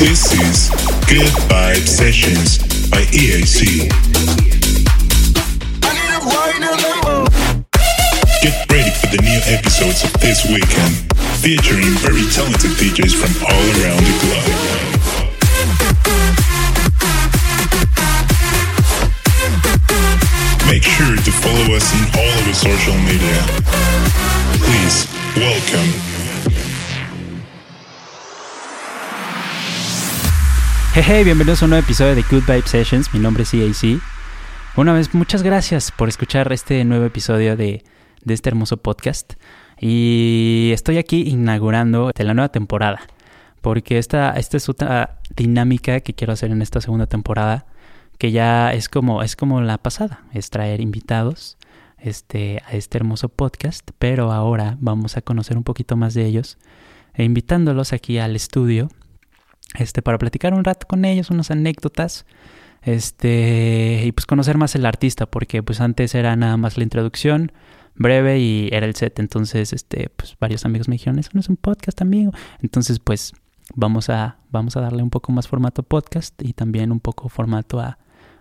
This is Good Vibe Sessions by EAC. Get ready for the new episodes of this weekend, featuring very talented DJs from all around the globe. Make sure to follow us on all of our social media. Please, welcome. Hey, bienvenidos a un nuevo episodio de Good Vibe Sessions. Mi nombre es EAC. Una vez, muchas gracias por escuchar este nuevo episodio de, de este hermoso podcast. Y estoy aquí inaugurando la nueva temporada. Porque esta, esta es otra dinámica que quiero hacer en esta segunda temporada que ya es como, es como la pasada, es traer invitados este, a este hermoso podcast, pero ahora vamos a conocer un poquito más de ellos, e invitándolos aquí al estudio, este, para platicar un rato con ellos, unas anécdotas, este, y pues conocer más el artista, porque pues antes era nada más la introducción, breve y era el set, entonces, este, pues varios amigos me dijeron, eso no es un podcast, amigo, entonces pues vamos a, vamos a darle un poco más formato podcast y también un poco formato a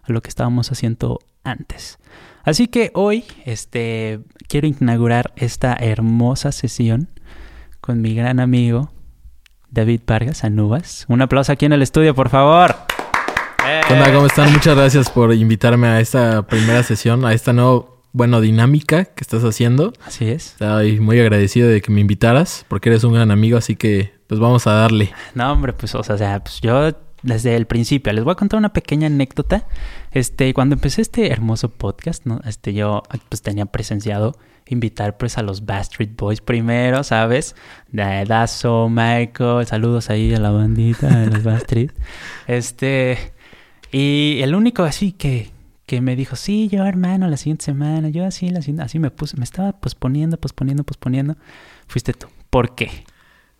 lo que estábamos haciendo antes. Así que hoy este, quiero inaugurar esta hermosa sesión con mi gran amigo David Vargas Anubas. Un aplauso aquí en el estudio, por favor. Hola, ¿cómo están? Muchas gracias por invitarme a esta primera sesión, a esta nueva, bueno, dinámica que estás haciendo. Así es. Estoy muy agradecido de que me invitaras, porque eres un gran amigo, así que pues vamos a darle. No, hombre, pues, o sea, pues yo desde el principio. Les voy a contar una pequeña anécdota. Este, cuando empecé este hermoso podcast, ¿no? Este, yo pues tenía presenciado invitar pues a los Bastard Boys primero, ¿sabes? De Dazo, Michael, saludos ahí a la bandita de los Bastard. este, y el único así que, que me dijo, sí, yo hermano, la siguiente semana, yo así, la siguiente, así me puse, me estaba posponiendo, posponiendo, posponiendo, fuiste tú. ¿Por qué?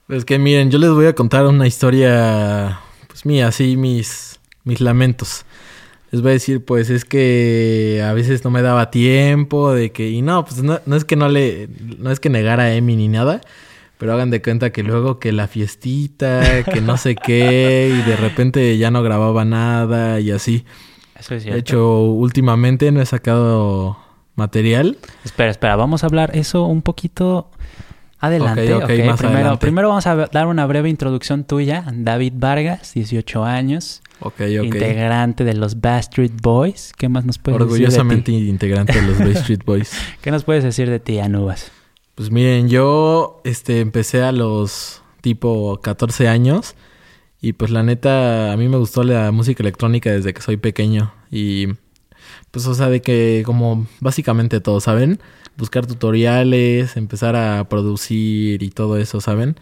Pues que miren, yo les voy a contar una historia pues mía, así mis, mis lamentos. Les voy a decir, pues es que a veces no me daba tiempo de que, y no, pues no, no es que no le, no es que negara a Emi ni nada, pero hagan de cuenta que luego que la fiestita, que no sé qué, y de repente ya no grababa nada y así. Eso es cierto. De hecho, últimamente no he sacado material. Espera, espera, vamos a hablar eso un poquito Adelante, Ok, ok, ok. más Primero, adelante. primero vamos a dar una breve introducción tuya. David Vargas, 18 años, Ok, ok. integrante de los Bastard Boys. ¿Qué más nos puedes Orgullosamente decir de integrante de los Street Boys. ¿Qué nos puedes decir de ti, Anubas? Pues miren, yo este empecé a los tipo 14 años y pues la neta a mí me gustó la música electrónica desde que soy pequeño y pues o sea de que como básicamente todo, ¿saben? Buscar tutoriales, empezar a producir y todo eso, ¿saben?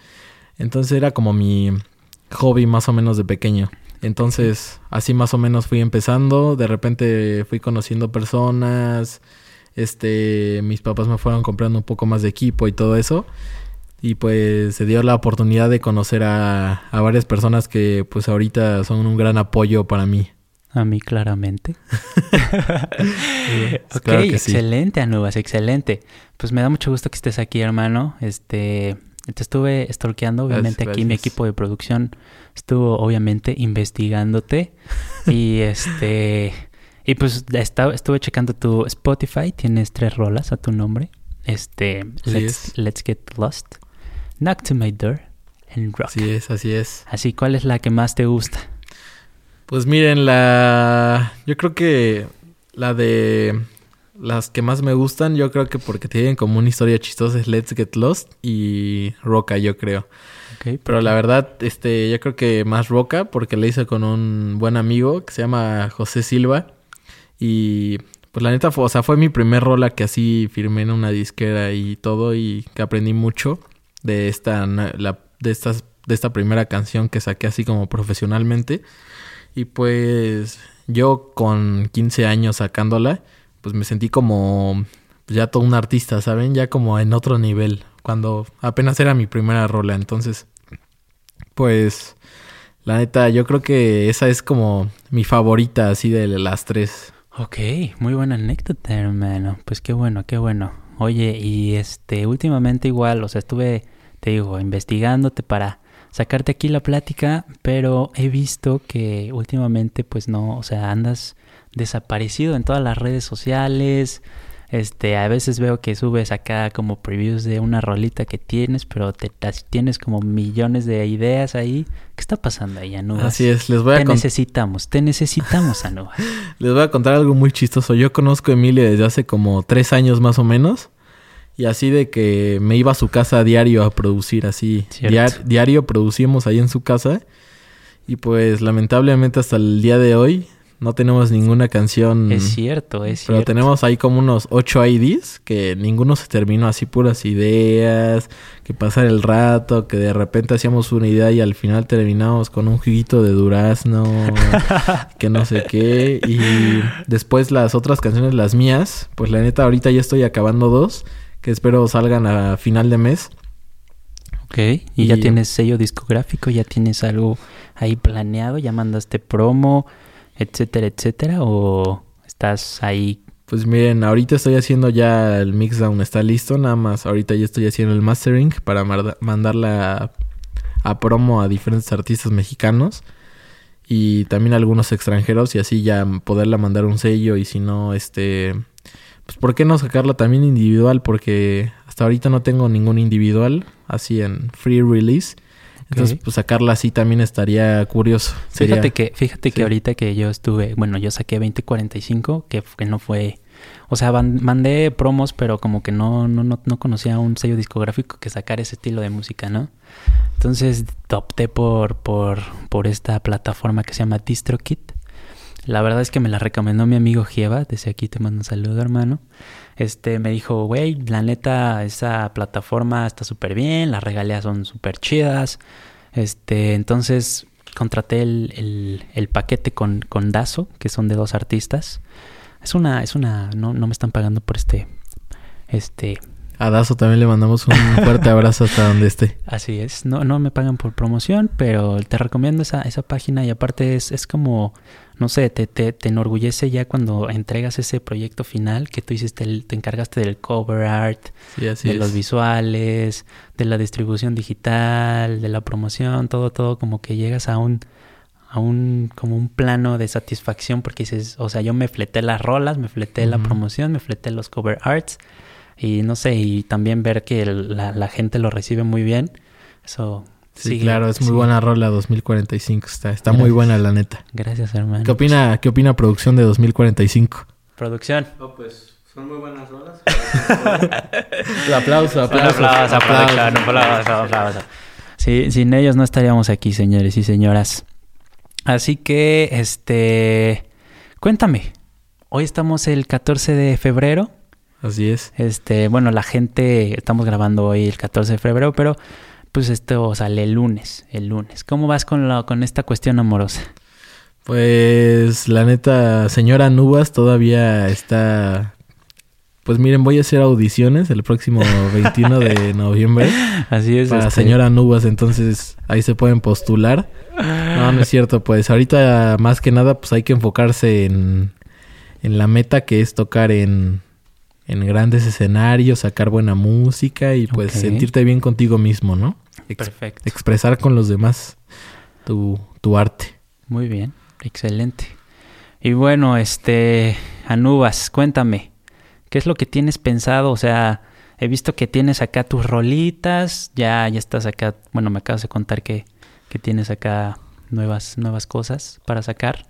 Entonces era como mi hobby más o menos de pequeño. Entonces, así más o menos fui empezando, de repente fui conociendo personas, este, mis papás me fueron comprando un poco más de equipo y todo eso. Y pues se dio la oportunidad de conocer a, a varias personas que pues ahorita son un gran apoyo para mí. A mí, claramente. ok, claro que sí. excelente, Anubas, excelente. Pues me da mucho gusto que estés aquí, hermano. Este, te estuve stalkeando, obviamente Gracias, aquí mi equipo de producción estuvo, obviamente, investigándote. y este, y pues esta- estuve checando tu Spotify, tienes tres rolas a tu nombre. Este, Así Let's, es. Let's Get Lost, Knock to My Door, and Rock. Así es, así es. Así, ¿cuál es la que más te gusta? Pues miren, la... Yo creo que la de... Las que más me gustan, yo creo que porque tienen como una historia chistosa es Let's Get Lost y Roca, yo creo. Ok, Pero la verdad, este, yo creo que más Roca porque la hice con un buen amigo que se llama José Silva. Y pues la neta, fue, o sea, fue mi primer rola que así firmé en una disquera y todo y que aprendí mucho de esta, la, de estas, de esta primera canción que saqué así como profesionalmente. Y pues yo con 15 años sacándola, pues me sentí como pues, ya todo un artista, ¿saben? Ya como en otro nivel, cuando apenas era mi primera rola. Entonces, pues la neta, yo creo que esa es como mi favorita así de las tres. Ok, muy buena anécdota, hermano. Pues qué bueno, qué bueno. Oye, y este, últimamente igual, o sea, estuve, te digo, investigándote para sacarte aquí la plática, pero he visto que últimamente pues no, o sea, andas desaparecido en todas las redes sociales. Este, a veces veo que subes acá como previews de una rolita que tienes, pero te, tienes como millones de ideas ahí. ¿Qué está pasando ahí, Anubas? Así es, les voy a Te necesitamos, te necesitamos, Anubas. les voy a contar algo muy chistoso. Yo conozco a Emilia desde hace como tres años más o menos. Y así de que me iba a su casa a diario a producir, así. diario producimos ahí en su casa. Y pues lamentablemente hasta el día de hoy no tenemos ninguna canción. Es cierto, es pero cierto. Pero tenemos ahí como unos ocho IDs que ninguno se terminó así puras ideas, que pasar el rato, que de repente hacíamos una idea y al final terminamos con un juguito de durazno, que no sé qué. Y después las otras canciones, las mías, pues la neta ahorita ya estoy acabando dos, que espero salgan a final de mes. Ok, y, y ya tienes sello discográfico, ya tienes algo ahí planeado, ya mandaste promo etcétera, etcétera? ¿O estás ahí? Pues miren, ahorita estoy haciendo ya el mixdown, está listo, nada más. Ahorita ya estoy haciendo el mastering para mandarla a, promo a diferentes artistas mexicanos y también a algunos extranjeros y así ya poderla mandar un sello y si no, este, pues ¿por qué no sacarla también individual? Porque hasta ahorita no tengo ningún individual así en free release entonces, pues sacarla así también estaría curioso. Fíjate que, fíjate que ahorita que yo estuve, bueno, yo saqué 2045, que, que no fue, o sea, mandé promos, pero como que no, no, no, no conocía un sello discográfico que sacara ese estilo de música, ¿no? Entonces opté por, por, por esta plataforma que se llama DistroKit. La verdad es que me la recomendó mi amigo Gieva, desde aquí te mando un saludo, hermano. Este me dijo, güey, la neta, esa plataforma está súper bien, las regalías son súper chidas. Este, entonces contraté el, el, paquete con, con Dazo, que son de dos artistas. Es una, es una, no, no me están pagando por este, este, a Dazo también le mandamos un fuerte abrazo hasta donde esté. Así es, no, no me pagan por promoción, pero te recomiendo esa, esa página y aparte es, es como, no sé, te, te, te, enorgullece ya cuando entregas ese proyecto final que tú hiciste, te encargaste del cover art, de los visuales, de la distribución digital, de la promoción, todo, todo como que llegas a un a un como un plano de satisfacción porque dices, o sea, yo me fleté las rolas, me fleté la promoción, me fleté los cover arts y no sé, y también ver que la, la, gente lo recibe muy bien, eso... Sí, claro, es muy buena rola 2045, está, está muy buena la neta. Gracias, hermano. ¿Qué opina, ¿Qué opina producción de 2045? Producción. No, pues son muy buenas rolas. aplauso, aplauso. Aplauso, aplauso, aplauso, aplauso. Sí, sin ellos no estaríamos aquí, señores y señoras. Así que, este, cuéntame. Hoy estamos el 14 de febrero. Así es. Este, bueno, la gente, estamos grabando hoy el 14 de febrero, pero pues esto sale el lunes, el lunes. ¿Cómo vas con, la, con esta cuestión amorosa? Pues la neta, señora Nubas todavía está... Pues miren, voy a hacer audiciones el próximo 21 de noviembre. Así es. Para este... señora Nubas, entonces ahí se pueden postular. No, no es cierto, pues ahorita más que nada pues hay que enfocarse en, en la meta que es tocar en, en grandes escenarios, sacar buena música y pues sentirte bien contigo mismo, ¿no? Perfecto. Expresar con los demás tu, tu arte. Muy bien, excelente. Y bueno, este, Anubas, cuéntame, ¿qué es lo que tienes pensado? O sea, he visto que tienes acá tus rolitas, ya, ya estás acá, bueno, me acabas de contar que, que tienes acá nuevas, nuevas cosas para sacar,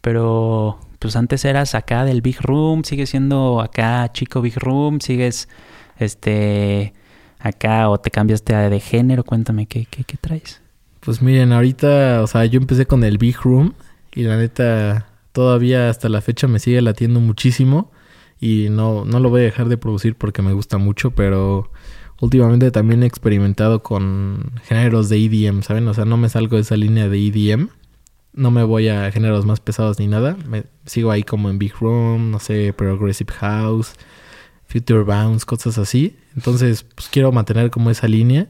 pero pues antes eras acá del Big Room, sigues siendo acá chico Big Room, sigues este acá o te cambiaste de género, cuéntame qué, qué, qué traes. Pues miren, ahorita, o sea, yo empecé con el Big Room y la neta todavía hasta la fecha me sigue latiendo muchísimo y no, no lo voy a dejar de producir porque me gusta mucho, pero últimamente también he experimentado con géneros de EDM, ¿saben? O sea, no me salgo de esa línea de EDM no me voy a géneros más pesados ni nada. Me sigo ahí como en Big Room, no sé, Progressive House, Future Bounce, cosas así. Entonces, pues quiero mantener como esa línea.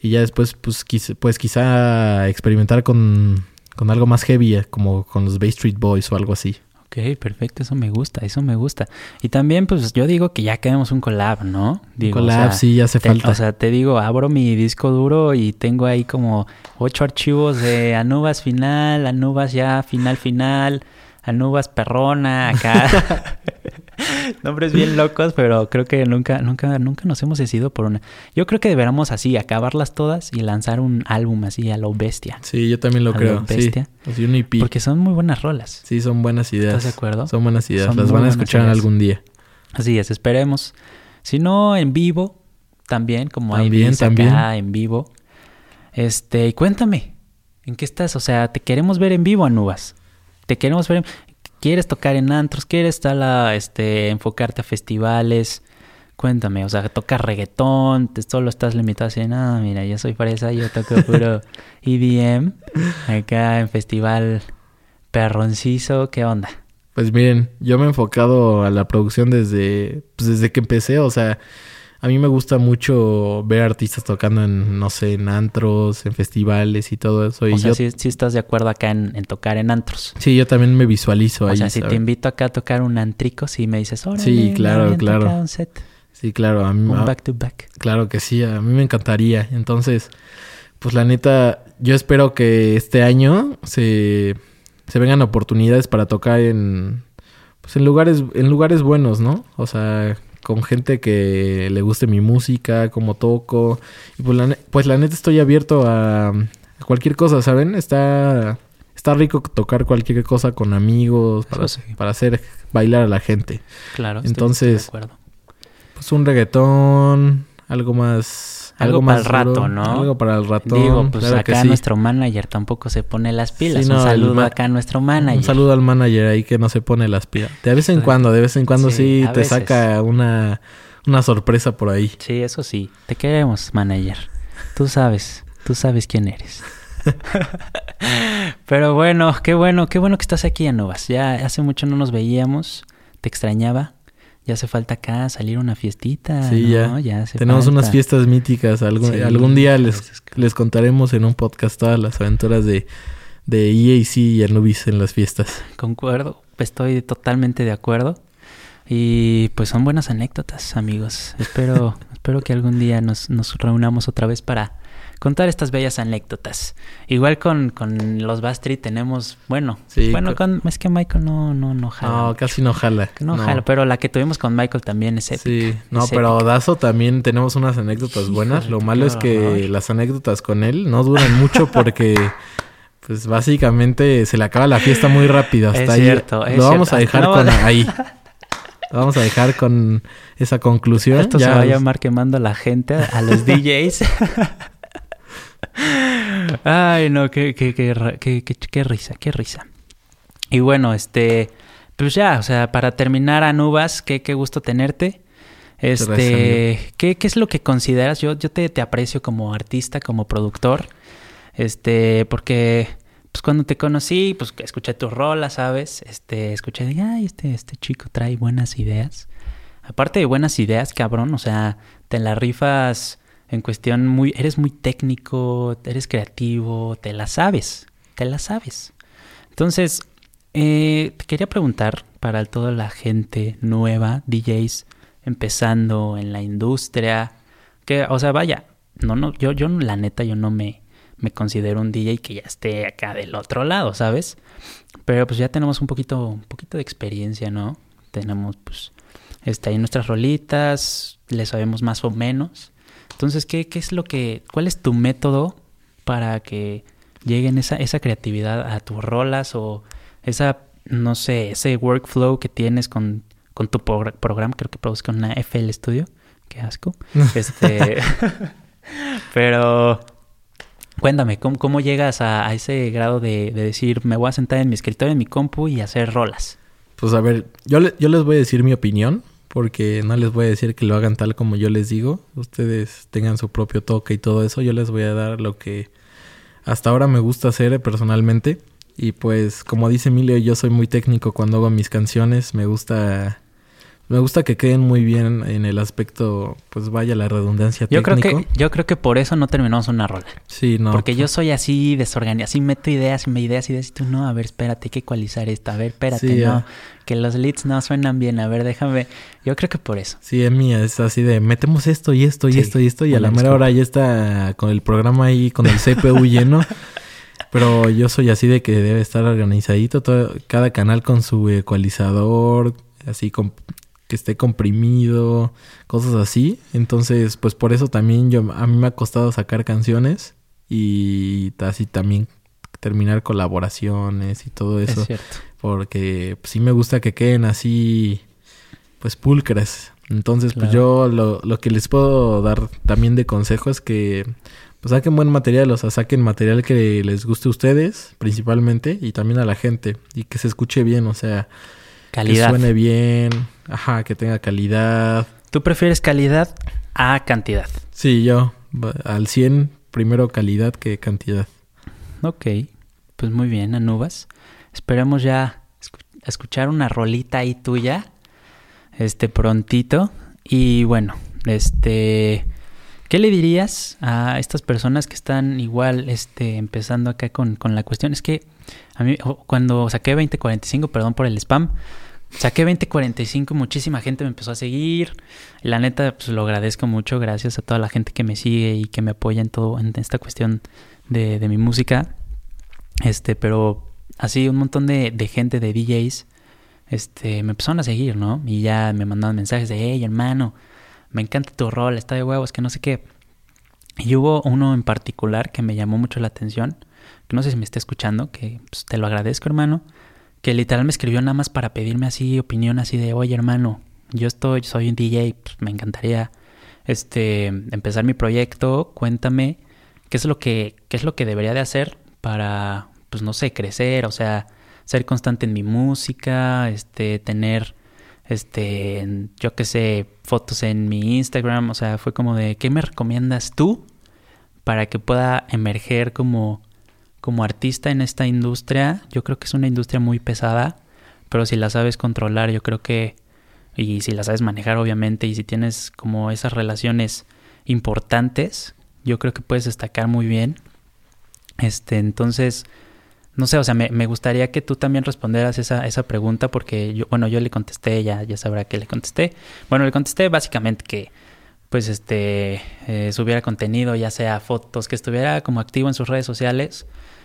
Y ya después, pues, pues quizá experimentar con, con algo más heavy, como con los Bay Street Boys o algo así. Ok, perfecto, eso me gusta, eso me gusta. Y también, pues yo digo que ya queremos un collab, ¿no? Digo, collab, sí, ya hace te- falta. O sea, te digo, abro mi disco duro y tengo ahí como ocho archivos de Anubas final, Anubas ya final final, Anubas perrona, acá. Nombres bien locos, pero creo que nunca, nunca, nunca nos hemos decidido por una. Yo creo que deberíamos así, acabarlas todas y lanzar un álbum así a lo bestia. sí, yo también lo a lo creo. Sí, bestia. Así un EP. Porque son muy buenas rolas. Sí, son buenas ideas. ¿Estás de acuerdo? Son buenas ideas. Son Las van a escuchar ideas. algún día. Así es, esperemos. Si no, en vivo, también, como hay También, beats también. acá en vivo. Este, y cuéntame, ¿en qué estás? O sea, te queremos ver en vivo, Anubas. Te queremos ver en... ¿Quieres tocar en antros? ¿Quieres tal, a, este, enfocarte a festivales? Cuéntame, o sea, tocas reggaetón, te solo estás limitado así, no, mira, yo soy fresa, yo toco puro EDM, acá en festival perroncizo, ¿qué onda? Pues miren, yo me he enfocado a la producción desde, pues desde que empecé. O sea, a mí me gusta mucho ver artistas tocando en, no sé, en antros, en festivales y todo eso. Y O sea, yo, sí, sí estás de acuerdo acá en, en tocar en antros. sí, yo también me visualizo O ahí. sea, si te invito acá a tocar un antrico, si me dices, órale, Sí, claro, claro. un set, Sí, claro, a mí, un back to back. claro que sí, a mí me encantaría. Entonces, pues la neta, yo espero que este año se, se vengan oportunidades para tocar en, pues en lugares, en lugares buenos, ¿no? O sea, con gente que le guste mi música, como toco. Y pues la, pues la neta estoy abierto a, a cualquier cosa, ¿saben? Está, está rico tocar cualquier cosa con amigos para, sí. para hacer bailar a la gente. Claro, Entonces, estoy de acuerdo. Pues un reggaetón, algo más... Algo más para el duro, rato, ¿no? Algo para el ratón. Digo, pues claro acá sí. nuestro manager tampoco se pone las pilas. Sí, un no, saludo acá a nuestro manager. Un saludo al manager ahí que no se pone las pilas. De vez en cuando, de vez en cuando Sí, te veces. saca una, una sorpresa por ahí. Sí, eso sí. Te queremos, manager. Tú sabes, tú sabes quién eres. Pero bueno, qué bueno, qué bueno que estás aquí, Anovas. Ya hace mucho no nos veíamos, te extrañaba. Ya hace falta acá salir a una fiestita. Sí, ¿no? ya. hace Tenemos falta. unas fiestas míticas. Algún, Sí, algún día les, les contaremos en un podcast todas las aventuras de, de EAC y Anubis en las fiestas. Concuerdo, estoy totalmente de acuerdo. Y pues son buenas anécdotas, amigos. Espero, espero que algún día nos, nos reunamos otra vez para contar estas bellas anécdotas. Igual con, con los Bastry tenemos, bueno, Sí, bueno, con- es que Michael no, no, no jala. No, mucho. casi no jala. No, jala, pero la que tuvimos con Michael también es épica. Sí, no, pero épica. Dazo también tenemos unas anécdotas Híjole, buenas. Lo malo es que horror. las anécdotas con él no duran mucho porque, pues básicamente se le acaba la fiesta muy rápido. Hasta Es ahí. cierto, es Lo vamos cierto. a dejar no con ahí. Lo vamos a dejar con esa conclusión. Esto Ya se va a llamar quemando a la gente, a los DJs. Ay, no, qué, qué, qué, qué, qué- qué risa, qué risa. Y bueno, este, pues ya, o sea, para terminar, Anubas, qué, qué gusto tenerte. Este, ¿qué, ¿qué es lo que consideras? Yo, yo te, te aprecio como artista, como productor. Este, porque pues cuando te conocí, pues escuché tus rolas, ¿sabes? Este, escuché ay, este, este chico trae buenas ideas. Aparte de buenas ideas, cabrón, o sea, te la rifas en cuestión muy, eres muy técnico, eres creativo, te la sabes, te la sabes. Entonces, eh, te quería preguntar para toda la gente nueva, DJs, empezando en la industria, que, o sea, vaya, no, no, yo, yo la neta, yo no me, me considero un DJ que ya esté acá del otro lado, ¿sabes? Pero pues ya tenemos un poquito, un poquito de experiencia, ¿no? Tenemos, pues, está ahí nuestras rolitas, le sabemos más o menos. Entonces, ¿qué, qué es lo que, cuál es tu método para que lleguen esa, esa creatividad a tus rolas o esa, no sé, ese workflow que tienes con, con tu progr- programa, creo que produzco una FL Studio, qué asco. Este, pero cuéntame, ¿cómo, cómo llegas a, a ese grado de, de decir, me voy a sentar en mi escritorio, en mi compu y hacer rolas? Pues a ver, yo, le- yo les voy a decir mi opinión, porque no les voy a decir que lo hagan tal como yo les digo. Ustedes tengan su propio toque y todo eso. Yo les voy a dar lo que hasta ahora me gusta hacer personalmente. Y pues, como dice Emilio, yo soy muy técnico cuando hago mis canciones. Me gusta Me gusta que queden muy bien en el aspecto, pues vaya la redundancia Yo creo que yo creo que por eso no terminamos una rola. Sí, no. Porque yo soy así desorganizado, así meto ideas y me ideas y ideas y tú no, a ver, espérate, hay que ecualizar esto, a ver, espérate, Sí, no, que los leads no suenan bien, a ver, déjame. Yo creo que por eso. Sí, es mía, es así de metemos esto y esto y Sí, esto y esto y a la mera hora ya está con el programa ahí con el CPU lleno. Pero yo soy así de que debe estar organizadito, todo, cada canal con su ecualizador, así con, que esté comprimido, cosas así. Entonces, pues por eso también yo a mí me ha costado sacar canciones y así también terminar colaboraciones y todo eso Es cierto. porque pues, sí me gusta que queden así, pues pulcras. Entonces, pues yo lo, lo que les puedo dar también de consejo es que pues saquen buen material, o sea, saquen material que les guste a ustedes principalmente y también a la gente y que se escuche bien, o sea, Calidad. que suene bien, ajá, que tenga calidad. ¿Tú prefieres calidad a cantidad? Sí, yo al 100 primero calidad que cantidad. Ok, pues muy bien, Anubas. Esperemos ya escu- escuchar una rolita ahí tuya, este prontito. Y bueno, este, ¿qué le dirías a estas personas que están igual, este, empezando acá con, con la cuestión? Es que a mí o- cuando saqué 2045, perdón por el spam, saqué 2045, muchísima gente me empezó a seguir. La neta, pues lo agradezco mucho, gracias a toda la gente que me sigue y que me apoya en todo, en esta cuestión de, de mi música. Este, pero así un montón de, de gente, de DJs, este, me empezaron a seguir, ¿no? Y ya me mandaban mensajes de, hey, hermano, me encanta tu rol, está de huevos, que no sé qué. Y hubo uno en particular que me llamó mucho la atención, no sé si me está escuchando, que pues, te lo agradezco, hermano, que literal me escribió nada más para pedirme así opinión así de, oye, hermano, yo estoy, soy un DJ, pues me encantaría este empezar mi proyecto, cuéntame qué es lo que qué es lo que debería de hacer para pues no sé, crecer, o sea, ser constante en mi música, este tener este yo qué sé, fotos en mi Instagram, o sea, fue como de ¿qué me recomiendas tú para que pueda emerger como como artista en esta industria? Yo creo que es una industria muy pesada, pero si la sabes controlar, yo creo que y si la sabes manejar obviamente y si tienes como esas relaciones importantes, yo creo que puedes destacar muy bien. Este, entonces, no sé, o sea, me, gustaría que tú también respondieras esa, esa pregunta porque yo, bueno, yo le contesté, ya, ya sabrá que le contesté. Bueno, le contesté básicamente que pues este eh, subiera contenido, ya sea fotos, que estuviera como activo en sus redes sociales,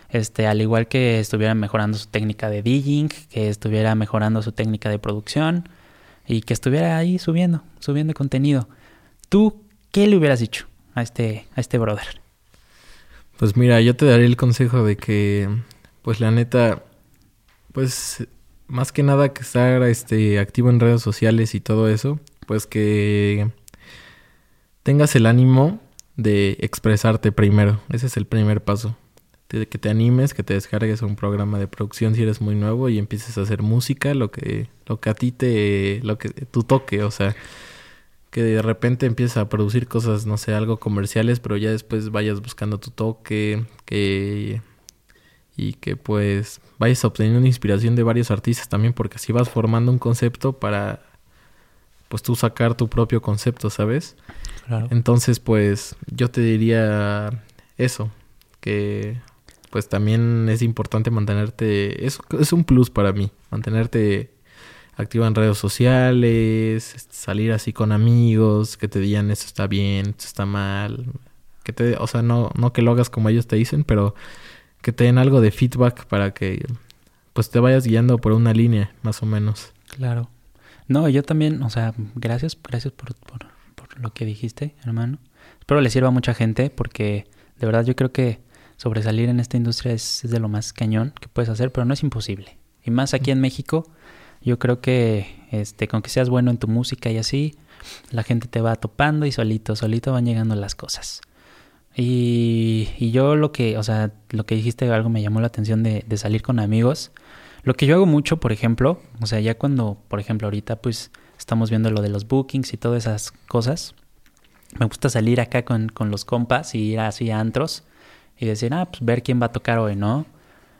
este, al igual que estuviera mejorando su técnica de DJing, que estuviera mejorando su técnica de producción y que estuviera ahí subiendo, subiendo contenido. ¿Tú qué le hubieras dicho a este, a este brother? Pues mira, yo te daré el consejo de que, pues la neta, pues más que nada que estar este, activo en redes sociales y todo eso, pues que tengas el ánimo de expresarte primero. Ese es el primer paso. De que te animes, que te descargues un programa de producción si eres muy nuevo y empieces a hacer música, lo que, lo que a ti te, lo que tu toque, o sea, que de repente empieces a producir cosas, no sé, algo comerciales, pero ya después vayas buscando tu toque, que y que pues vayas obteniendo inspiración de varios artistas también, porque así vas formando un concepto para pues tú sacar tu propio concepto, ¿sabes? Claro. Entonces, pues yo te diría eso, que pues también es importante mantenerte, es, es un plus para mí, mantenerte activo en redes sociales, salir así con amigos, que te digan esto está bien, esto está mal, que te, o sea, no, no que lo hagas como ellos te dicen, pero que te den algo de feedback para que pues te vayas guiando por una línea, más o menos. Claro. No, yo también, o sea, gracias, gracias por, por, por lo que dijiste, hermano. Espero le sirva a mucha gente porque de verdad yo creo que sobresalir en esta industria es, es de lo más cañón que puedes hacer, pero no es imposible. Y más aquí en México, yo creo que este, con que seas bueno en tu música y así, la gente te va topando y solito, solito van llegando las cosas. Y, y yo lo que, o sea, lo que dijiste algo me llamó la atención de, de salir con amigos. Lo que yo hago mucho, por ejemplo, o sea, ya cuando, por ejemplo, ahorita pues estamos viendo lo de los bookings y todas esas cosas, me gusta salir acá con, con los compas y ir así a antros y decir, ah, pues ver quién va a tocar hoy, ¿no?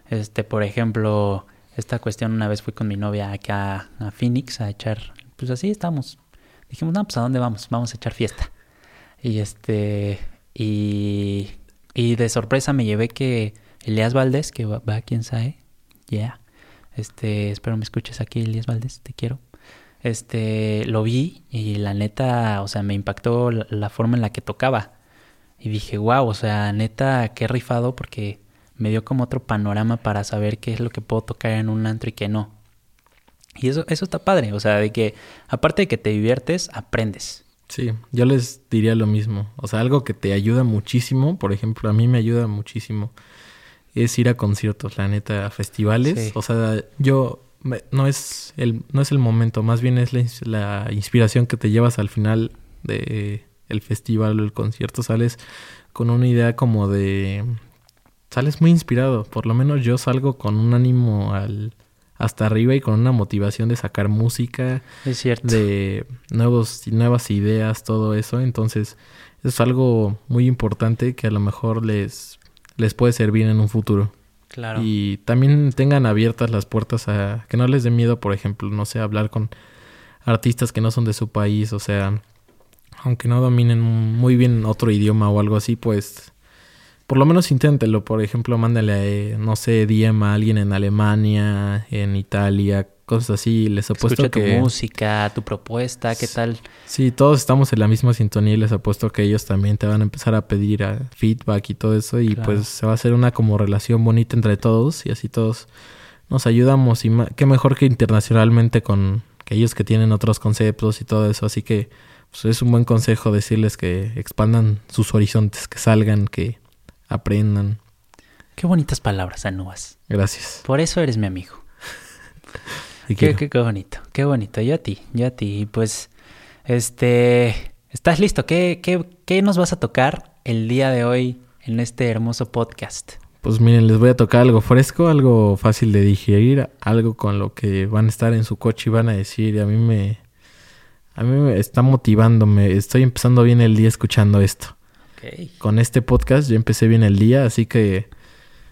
Este, por ejemplo, esta cuestión una vez fui con mi novia acá a Phoenix a echar pues así estamos. Dijimos, no, pues ¿a dónde vamos? Vamos a echar fiesta. Y este, y, y de sorpresa me llevé que Elías Valdés, que va, va quién sabe, ya, este, espero me escuches aquí, Elías Valdés, te quiero. Este, lo vi y la neta, o sea, me impactó la forma en la que tocaba. Y dije, wow, o sea, neta, qué rifado porque me dio como otro panorama para saber qué es lo que puedo tocar en un antro y qué no. Y eso, eso está padre, o sea, de que aparte de que te diviertes, aprendes. Sí, yo les diría lo mismo. O sea, algo que te ayuda muchísimo, por ejemplo, a mí me ayuda muchísimo, es ir a conciertos, la neta, a festivales. Sí. O sea, yo me- no es el no es el momento, más bien es la, la inspiración que te llevas al final de el festival o el concierto, sales con una idea como de sales muy inspirado, por lo menos yo salgo con un ánimo al hasta arriba y con una motivación de sacar música, Es cierto. de nuevos, nuevas ideas, todo eso. Entonces, es algo muy importante que a lo mejor les, les puede servir en un futuro. Claro. Y también tengan abiertas las puertas a que no les dé miedo, por ejemplo, no sé, hablar con artistas que no son de su país, o sea, aunque no dominen muy bien otro idioma o algo así, pues por lo menos inténtelo. Por ejemplo, mándale, eh, no sé, DM a alguien en Alemania, en Italia, cosas así. Les apuesto Escucha que tu música, tu propuesta, qué tal. Sí, todos estamos en la misma sintonía y les apuesto que ellos también te van a empezar a pedir a feedback y todo eso y Claro. pues se va a hacer una como relación bonita entre todos y así todos nos ayudamos y qué mejor que internacionalmente con aquellos que tienen otros conceptos y todo eso, así que pues, es un buen consejo decirles que expandan sus horizontes, que salgan, que aprendan. Qué bonitas palabras, Anubas. Gracias. Por eso eres mi amigo. Y Qué, qué, qué bonito, qué bonito. Yo a ti, yo a ti. Y pues, este, ¿estás listo? ¿Qué, qué, qué nos vas a tocar el día de hoy en este hermoso podcast? Pues miren, les voy a tocar algo fresco, algo fácil de digerir, algo con lo que van a estar en su coche y van a decir, a mí me a mí me está motivándome, estoy empezando bien el día escuchando esto. Con este podcast yo empecé bien el día, así que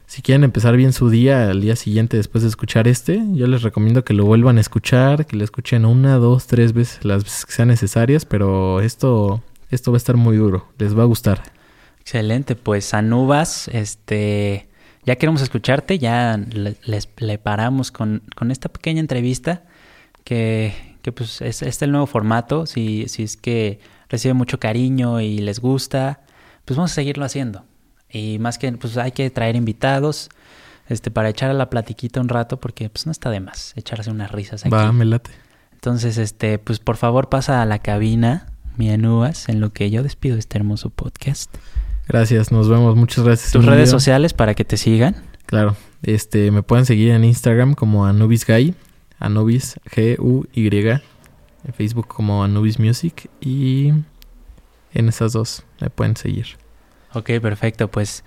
si quieren empezar bien su día al día siguiente después de escuchar este, yo les recomiendo que lo vuelvan a escuchar, que lo escuchen una, dos, tres veces, las veces que sean necesarias, pero esto esto va a estar muy duro, les va a gustar. Excelente, pues Anubas, este, ya queremos escucharte, ya le- les le paramos con, con esta pequeña entrevista que, que pues es, es el nuevo formato, si, si es que recibe mucho cariño y les gusta, pues vamos a seguirlo haciendo. Y más que, pues hay que traer invitados, este, para echar a la platiquita un rato, porque pues no está de más echarse unas risas aquí. Va, me late. Entonces, este, pues por favor pasa a la cabina, mi Anubas, en lo que yo despido este hermoso podcast. Gracias, nos vemos, muchas gracias. Tus redes sociales para que te sigan. Claro, este, me pueden seguir en Instagram como Anubis Guy, Anubis G-U-Y, en Facebook como Anubis Music y en esas dos me pueden seguir. Ok, perfecto. Pues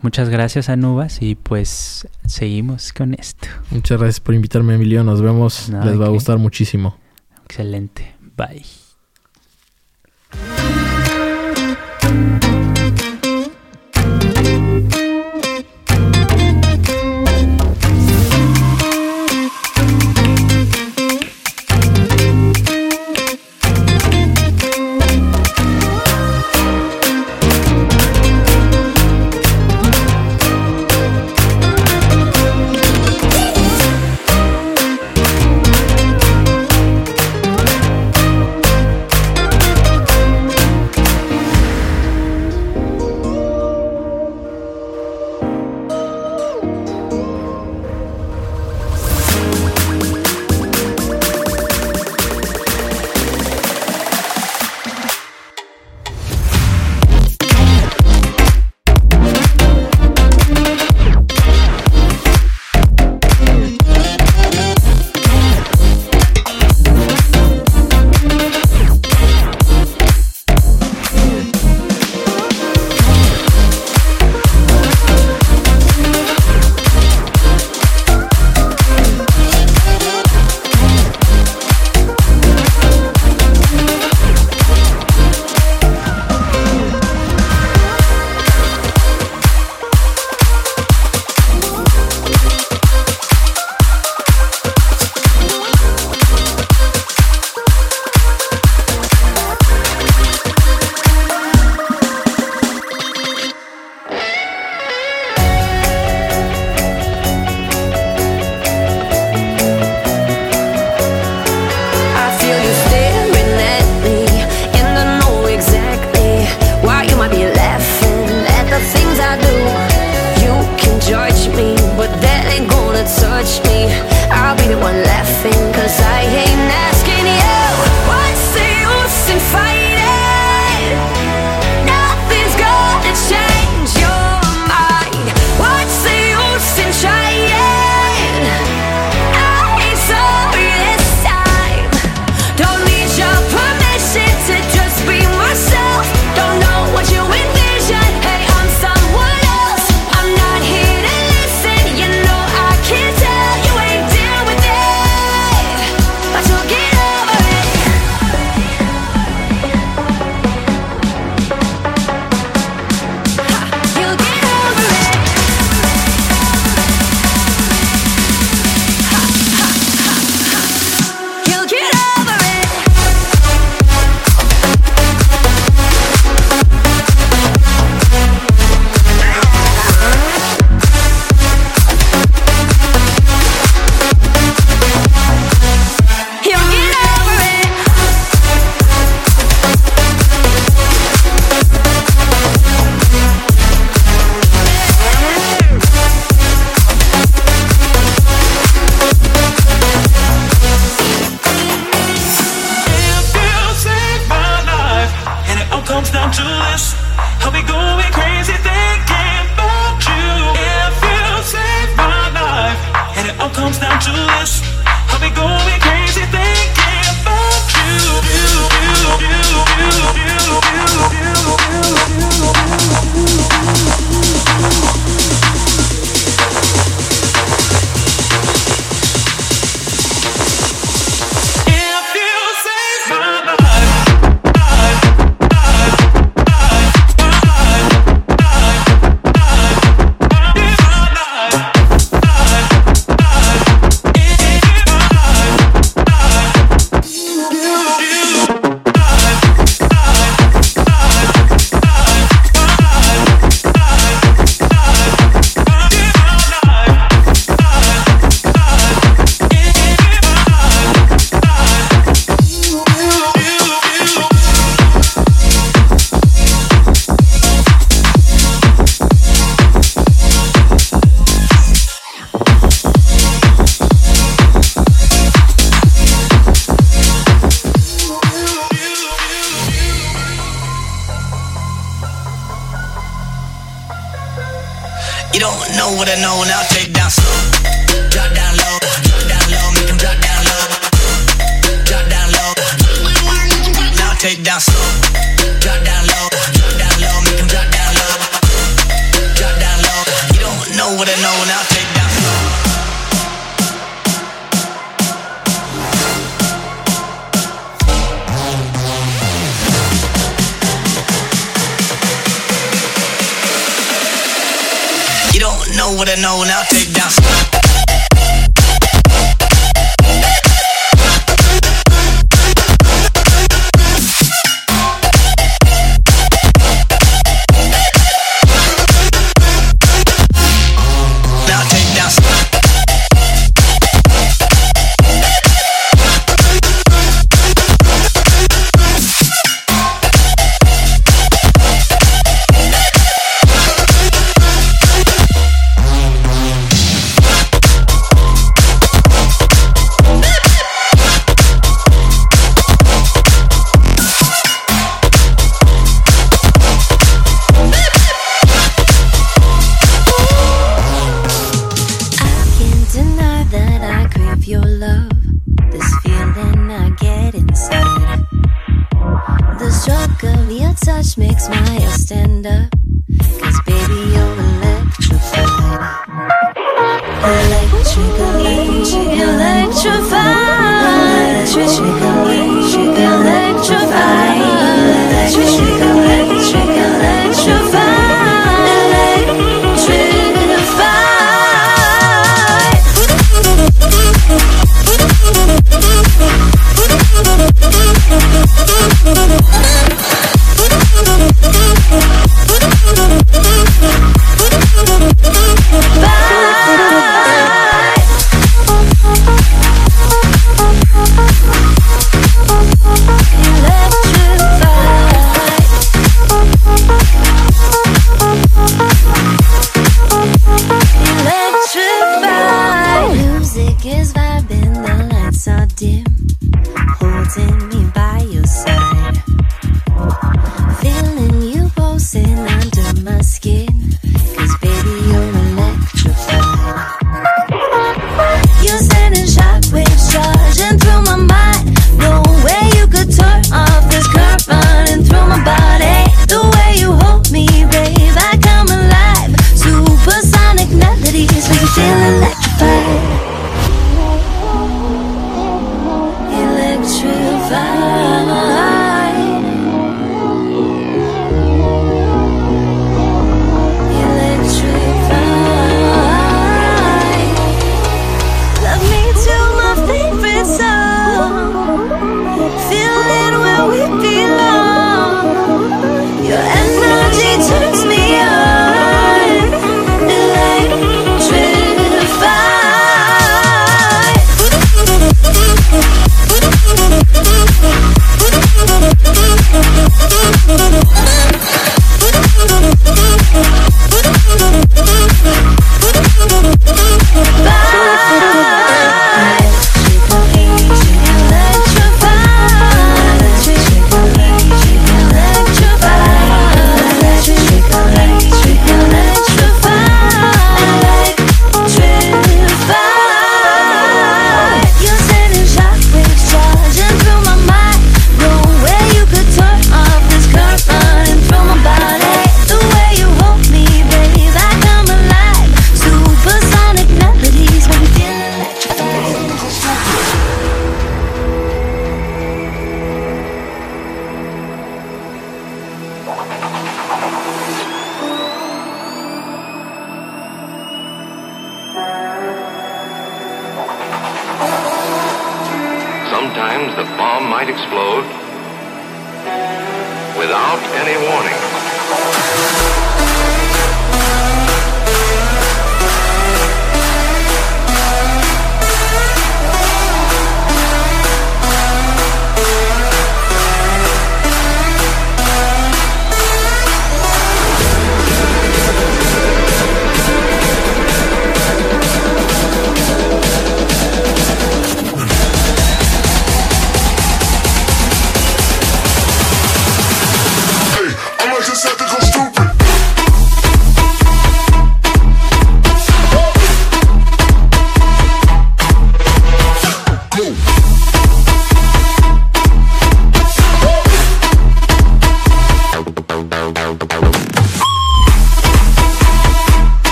muchas gracias, Anubas. Y pues seguimos con esto. Muchas gracias por invitarme, Emilio, nos vemos, les va a gustar muchísimo. Excelente. Bye. the on what I know and I'll take down slow. Drop down low, drop down low, make them drop down low. Drop down low. Now take down slow. Drop down low, drop down low, make them drop down low. Drop down low. You don't know what I know now. would've known I'll take down.